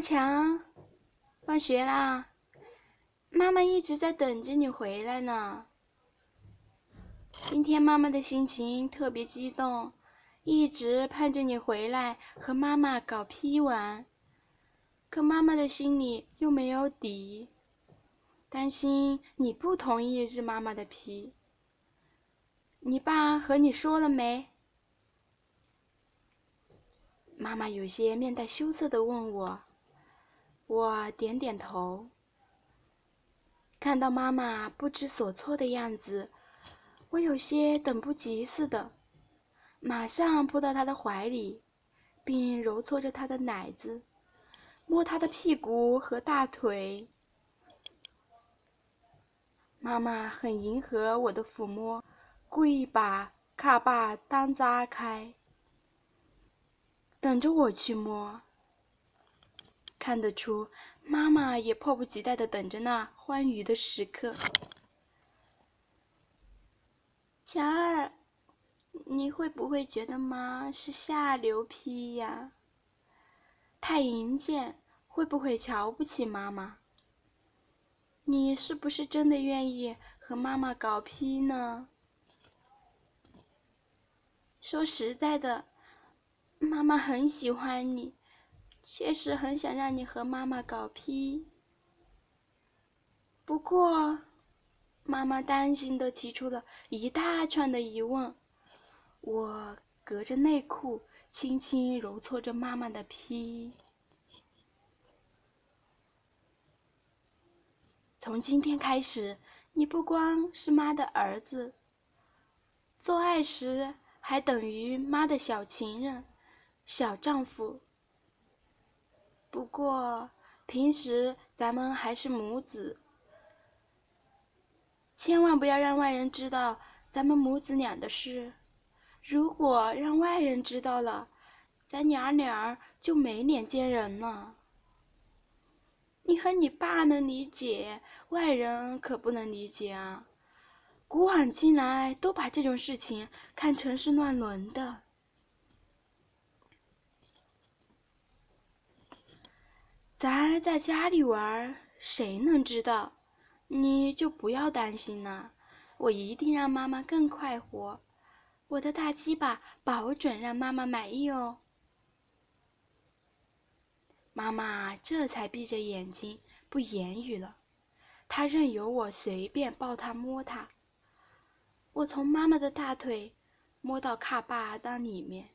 阿强，放学啦！妈妈一直在等着你回来呢。今天妈妈的心情特别激动，一直盼着你回来和妈妈搞批玩。可妈妈的心里又没有底，担心你不同意日妈妈的批。你爸和你说了没？妈妈有些面带羞涩的问我。我点点头，看到妈妈不知所措的样子，我有些等不及似的，马上扑到她的怀里，并揉搓着她的奶子，摸她的屁股和大腿。妈妈很迎合我的抚摸，故意把卡巴单扎开，等着我去摸。看得出，妈妈也迫不及待的等着那欢愉的时刻。强儿，你会不会觉得妈是下流批呀？太淫贱，会不会瞧不起妈妈？你是不是真的愿意和妈妈搞批呢？说实在的，妈妈很喜欢你。确实很想让你和妈妈搞批，不过，妈妈担心的提出了一大串的疑问。我隔着内裤轻轻揉搓着妈妈的批。从今天开始，你不光是妈的儿子，做爱时还等于妈的小情人、小丈夫。不过，平时咱们还是母子，千万不要让外人知道咱们母子俩的事。如果让外人知道了，咱娘俩就没脸见人了。你和你爸能理解，外人可不能理解啊！古往今来都把这种事情看成是乱伦的。咱在家里玩，谁能知道？你就不要担心了，我一定让妈妈更快活。我的大鸡巴保准让妈妈满意哦。妈妈这才闭着眼睛不言语了，她任由我随便抱她摸她。我从妈妈的大腿摸到卡巴裆里面，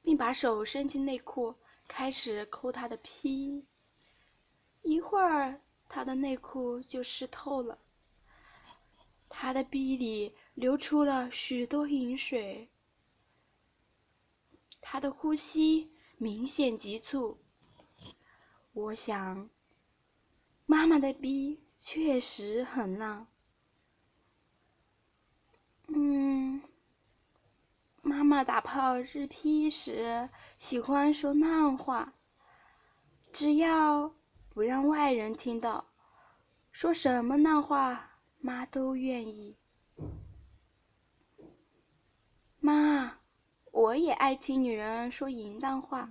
并把手伸进内裤。开始抠他的屁，一会儿他的内裤就湿透了，他的逼里流出了许多饮水，他的呼吸明显急促。我想，妈妈的逼确实很浪。嗯。妈妈打炮日批时喜欢说烂话，只要不让外人听到，说什么烂话妈都愿意。妈，我也爱听女人说淫荡话，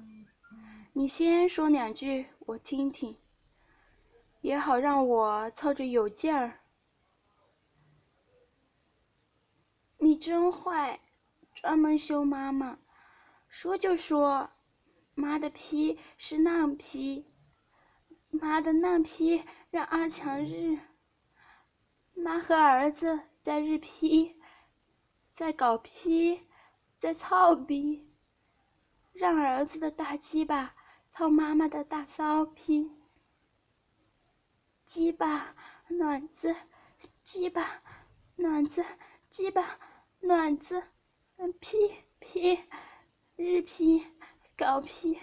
你先说两句我听听，也好让我操着有劲儿。你真坏。专门羞妈妈，说就说，妈的批是浪批，妈的浪批让阿强日，妈和儿子在日批，在搞批，在操逼，让儿子的大鸡巴操妈妈的大骚批，鸡巴卵子，鸡巴卵子，鸡巴卵子。批批，日批，搞批，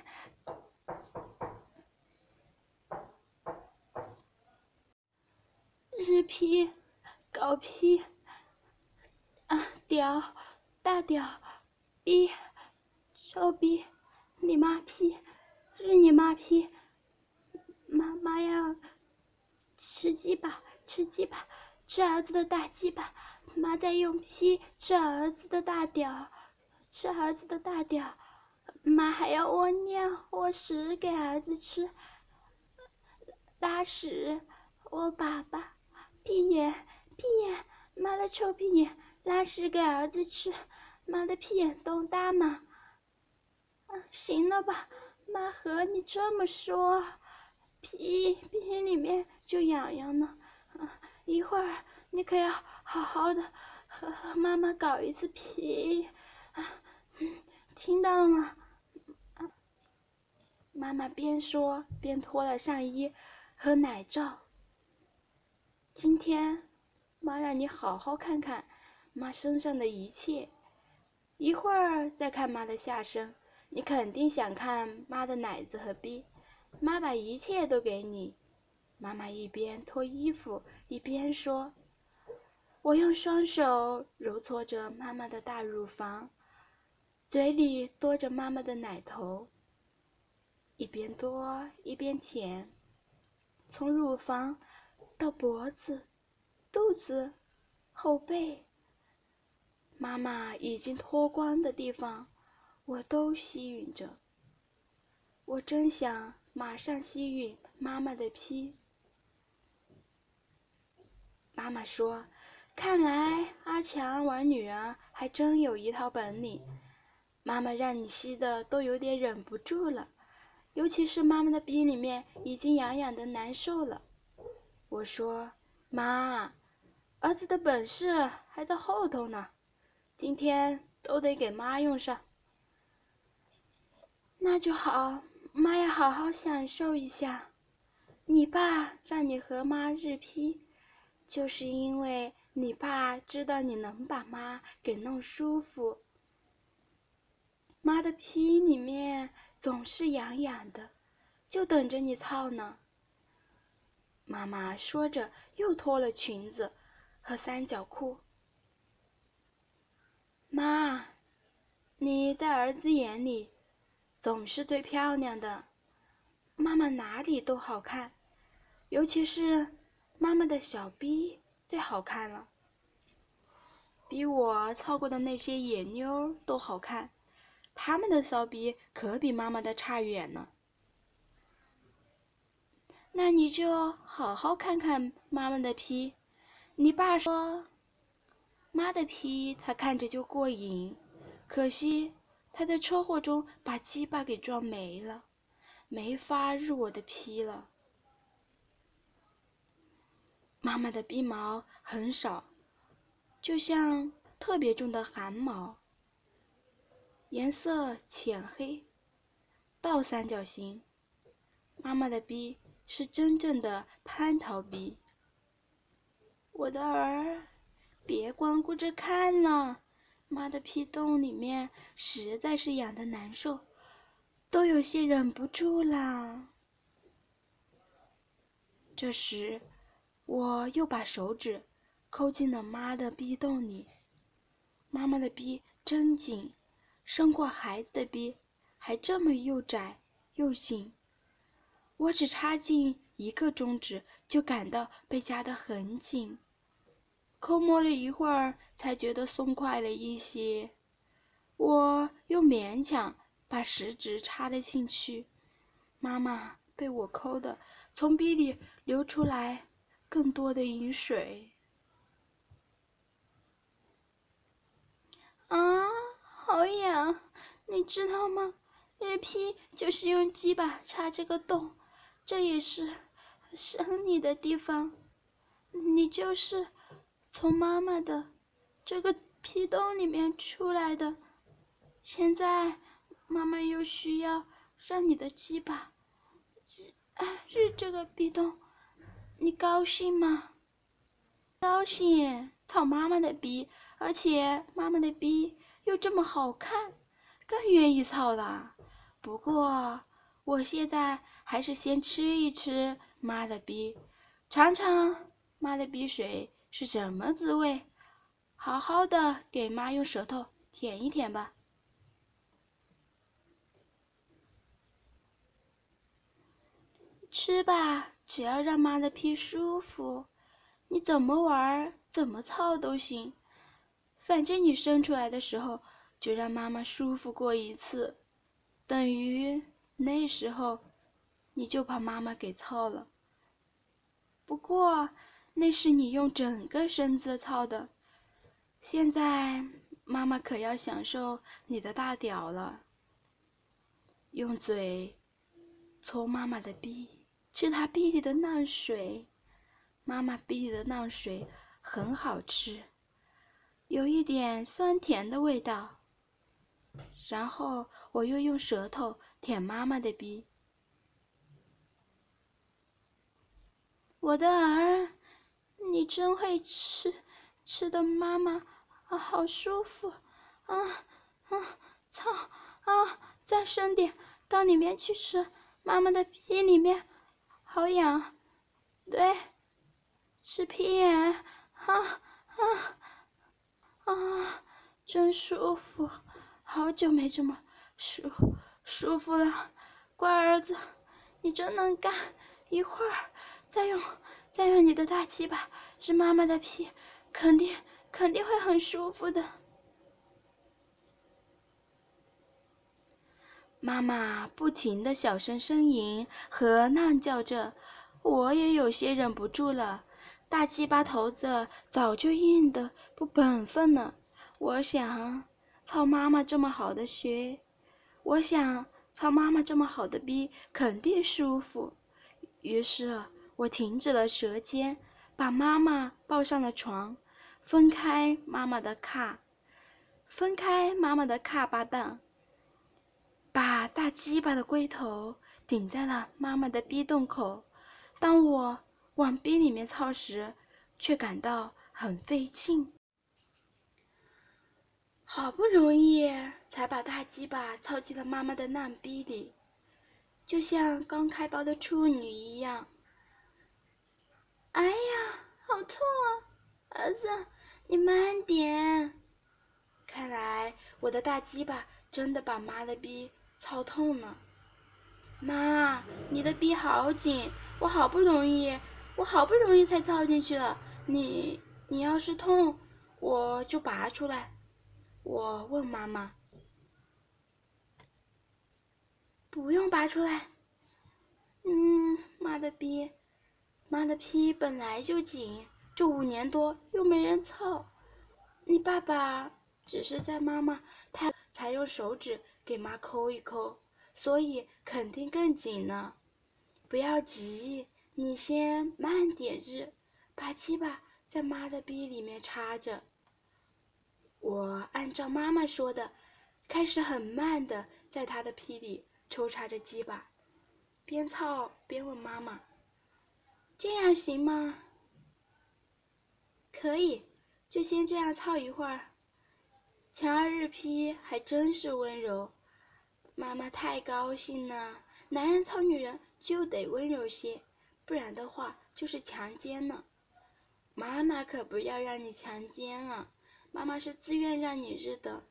日批，搞批，啊屌，大屌，逼，臭逼，你妈批，日你妈批，妈妈要吃鸡巴，吃鸡巴，吃儿子的大鸡巴。妈在用屁吃儿子的大屌，吃儿子的大屌，妈还要我尿我屎给儿子吃，拉屎，我爸爸，屁眼屁眼，妈的臭屁眼，拉屎给儿子吃，妈的屁眼洞大吗？行了吧，妈和你这么说，屁屁里面就痒痒呢，一会儿你可要好好的和妈妈搞一次屁，听到了吗？妈妈边说边脱了上衣和奶罩。今天，妈让你好好看看妈身上的一切，一会儿再看妈的下身。你肯定想看妈的奶子和逼，妈把一切都给你。妈妈一边脱衣服一边说：“我用双手揉搓着妈妈的大乳房，嘴里多着妈妈的奶头。”一边多一边舔，从乳房到脖子、肚子、后背，妈妈已经脱光的地方，我都吸吮着。我真想马上吸吮妈妈的屁。妈妈说：“看来阿强玩女人还真有一套本领。”妈妈让你吸的都有点忍不住了。尤其是妈妈的鼻里面已经痒痒的难受了。我说：“妈，儿子的本事还在后头呢，今天都得给妈用上。”那就好，妈要好好享受一下。你爸让你和妈日批，就是因为你爸知道你能把妈给弄舒服。妈的屁里面。总是痒痒的，就等着你操呢。妈妈说着，又脱了裙子和三角裤。妈，你在儿子眼里总是最漂亮的，妈妈哪里都好看，尤其是妈妈的小逼最好看了，比我操过的那些野妞都好看。他们的骚逼可比妈妈的差远了。那你就好好看看妈妈的皮。你爸说，妈的皮他看着就过瘾，可惜他在车祸中把鸡巴给撞没了，没法入我的屁了。妈妈的鼻毛很少，就像特别重的汗毛。颜色浅黑，倒三角形。妈妈的逼是真正的蟠桃逼。我的儿，别光顾着看了，妈的屁洞里面实在是痒的难受，都有些忍不住啦。这时，我又把手指抠进了妈的逼洞里。妈妈的逼真紧。生过孩子的逼还这么又窄又紧，我只插进一个中指就感到被夹得很紧，抠摸了一会儿才觉得松快了一些，我又勉强把食指插了进去，妈妈被我抠的从逼里流出来更多的饮水，啊！好痒，你知道吗？日批就是用鸡巴插这个洞，这也是生你的地方。你就是从妈妈的这个皮洞里面出来的。现在妈妈又需要让你的鸡巴日日这个壁洞，你高兴吗？高兴，操妈妈的逼，而且妈妈的逼。又这么好看，更愿意操了。不过我现在还是先吃一吃妈的逼，尝尝妈的逼水是什么滋味，好好的给妈用舌头舔一舔吧。吃吧，只要让妈的屁舒服，你怎么玩怎么操都行。反正你生出来的时候就让妈妈舒服过一次，等于那时候你就把妈妈给操了。不过那是你用整个身子操的，现在妈妈可要享受你的大屌了。用嘴搓妈妈的逼，吃他逼里的烂水。妈妈逼里的烂水很好吃，有一点酸甜的味道。然后我又用舌头舔妈妈的逼。我的儿，你真会吃，吃的妈妈啊，好舒服，啊啊，操啊！再深点，到里面去吃，妈妈的屁里面，好痒，对，吃屁眼，啊啊啊，真舒服，好久没这么舒舒服了，乖儿子，你真能干，一会儿再用再用你的大鸡巴是妈妈的屁，肯定肯定会很舒服的。妈妈不停的小声呻吟和浪叫着，我也有些忍不住了。大鸡巴头子早就硬的不本分了。我想，操妈妈这么好的穴，我想操妈妈这么好的逼，肯定舒服。于是我停止了舌尖，把妈妈抱上了床，分开妈妈的卡，分开妈妈的卡巴蛋。把大鸡巴的龟头顶在了妈妈的逼洞口，当我往逼里面操时，却感到很费劲。好不容易才把大鸡巴操进了妈妈的烂逼里，就像刚开包的处女一样。哎呀，好痛啊！儿子，你慢点。看来我的大鸡巴真的把妈的逼。操痛了，妈，你的逼好紧，我好不容易，我好不容易才操进去了。你，你要是痛，我就拔出来。我问妈妈，不用拔出来。嗯，妈的逼，妈的屁本来就紧，这五年多又没人操，你爸爸只是在妈妈他才用手指。给妈抠一抠，所以肯定更紧呢。不要急，你先慢点日，把鸡巴在妈的逼里面插着。我按照妈妈说的，开始很慢的在她的屁里抽插着鸡巴，边操边问妈妈：“这样行吗？”“可以，就先这样操一会儿。”强儿日批还真是温柔，妈妈太高兴了。男人操女人就得温柔些，不然的话就是强奸了。妈妈可不要让你强奸啊！妈妈是自愿让你日的。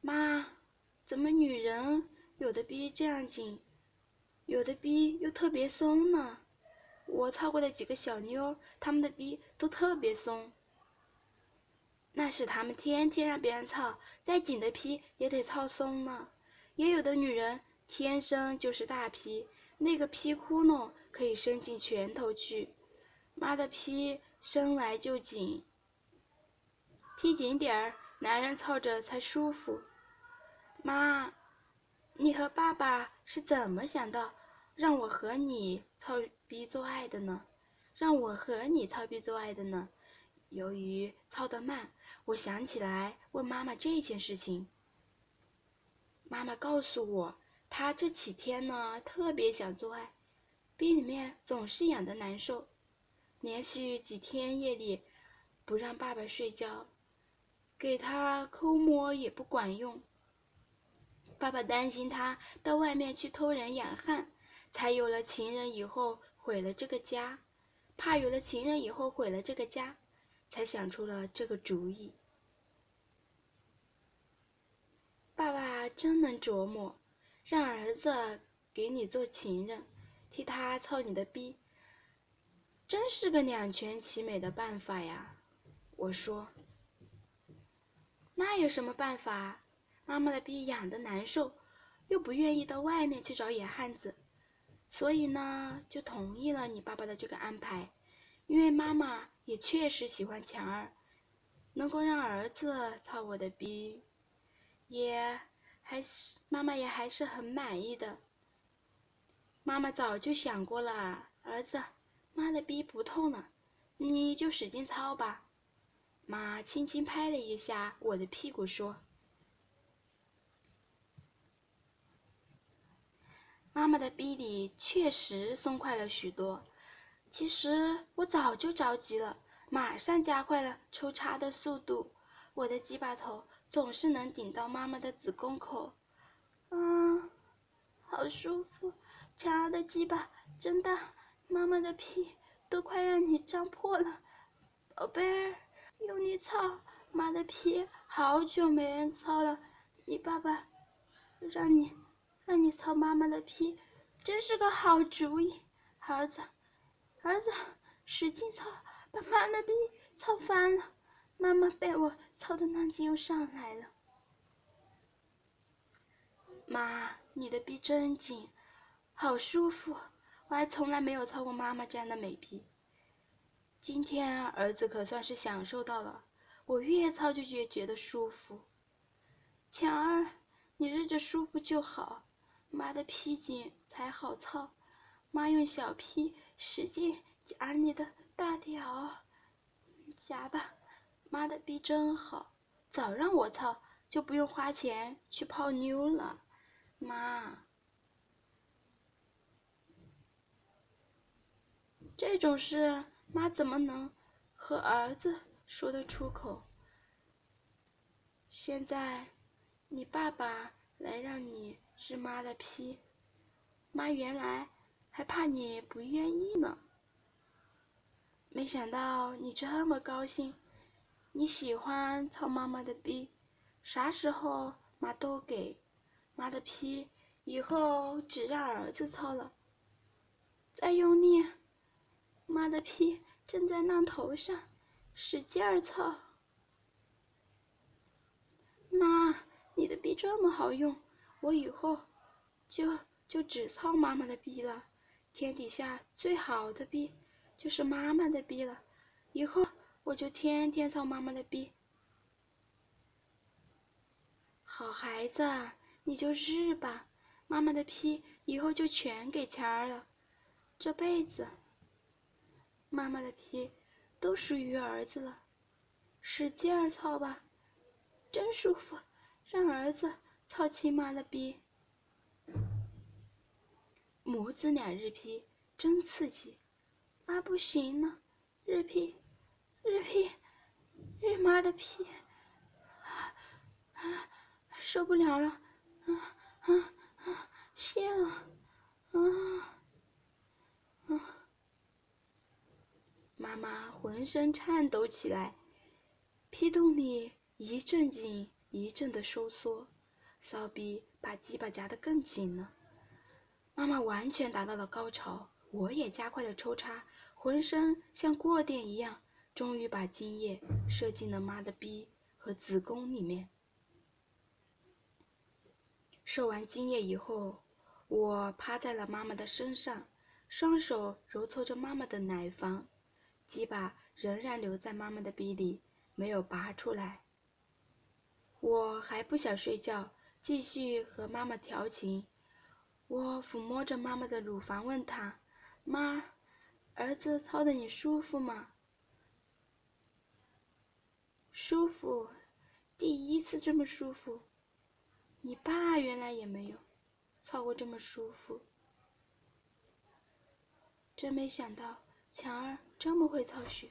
妈，怎么女人有的逼这样紧，有的逼又特别松呢？我操过的几个小妞，她们的逼都特别松。那是他们天天让别人操，再紧的皮也得操松了。也有的女人天生就是大皮，那个皮窟窿可以伸进拳头去。妈的皮生来就紧，皮紧点儿，男人操着才舒服。妈，你和爸爸是怎么想到让我和你操逼做爱的呢？让我和你操逼做爱的呢？由于操得慢。我想起来问妈妈这件事情，妈妈告诉我，她这几天呢特别想做爱，逼里面总是痒的难受，连续几天夜里不让爸爸睡觉，给他抠摸也不管用。爸爸担心他到外面去偷人养汉，才有了情人以后毁了这个家，怕有了情人以后毁了这个家，才想出了这个主意。爸爸真能琢磨，让儿子给你做情人，替他操你的逼，真是个两全其美的办法呀！我说，那有什么办法？妈妈的逼痒的难受，又不愿意到外面去找野汉子，所以呢，就同意了你爸爸的这个安排。因为妈妈也确实喜欢强儿，能够让儿子操我的逼，也还是妈妈也还是很满意的。妈妈早就想过了，儿子，妈的逼不痛了，你就使劲操吧。妈轻轻拍了一下我的屁股，说：“妈妈的逼里确实松快了许多。”其实我早就着急了，马上加快了抽插的速度。我的鸡巴头总是能顶到妈妈的子宫口，嗯，好舒服。强儿的鸡巴真大，妈妈的屁都快让你胀破了，宝贝儿，用力操妈的屁，好久没人操了。你爸爸让你让你操妈妈的屁，真是个好主意，儿子。儿子使劲操，把妈的逼操翻了。妈妈被我操的浪劲又上来了。妈，你的逼真紧，好舒服。我还从来没有操过妈妈这样的美逼。今天儿子可算是享受到了，我越操就越觉得舒服。强儿，你日着舒服就好，妈的屁紧才好操。妈用小屁使劲夹你的大屌，夹吧，妈的逼真好，早让我操就不用花钱去泡妞了，妈。这种事妈怎么能和儿子说得出口？现在你爸爸来让你日妈的屁，妈原来。还怕你不愿意呢。没想到你这么高兴，你喜欢操妈妈的逼，啥时候妈都给。妈的屁，以后只让儿子操了。再用力，妈的屁正在浪头上，使劲儿操。妈，你的逼这么好用，我以后就就只操妈妈的逼了。天底下最好的逼，就是妈妈的逼了。以后我就天天操妈妈的逼。好孩子，你就日吧，妈妈的屁以后就全给钱儿了。这辈子，妈妈的屁都属于儿子了。使劲儿操吧，真舒服，让儿子操亲妈的逼。母子俩日批真刺激，妈不行了，日批，日批，日妈的批，啊啊，受不了了，啊啊啊，谢了，啊啊，妈妈浑身颤抖起来，屁洞里一阵紧一阵的收缩，骚逼把鸡巴夹得更紧了。妈妈完全达到了高潮，我也加快了抽插，浑身像过电一样，终于把精液射进了妈的逼和子宫里面。射完精液以后，我趴在了妈妈的身上，双手揉搓着妈妈的奶房，鸡巴仍然留在妈妈的逼里，没有拔出来。我还不想睡觉，继续和妈妈调情。我抚摸着妈妈的乳房，问她：“妈，儿子操的你舒服吗？”“舒服，第一次这么舒服。”“你爸原来也没有操过这么舒服。”“真没想到强儿这么会操学。”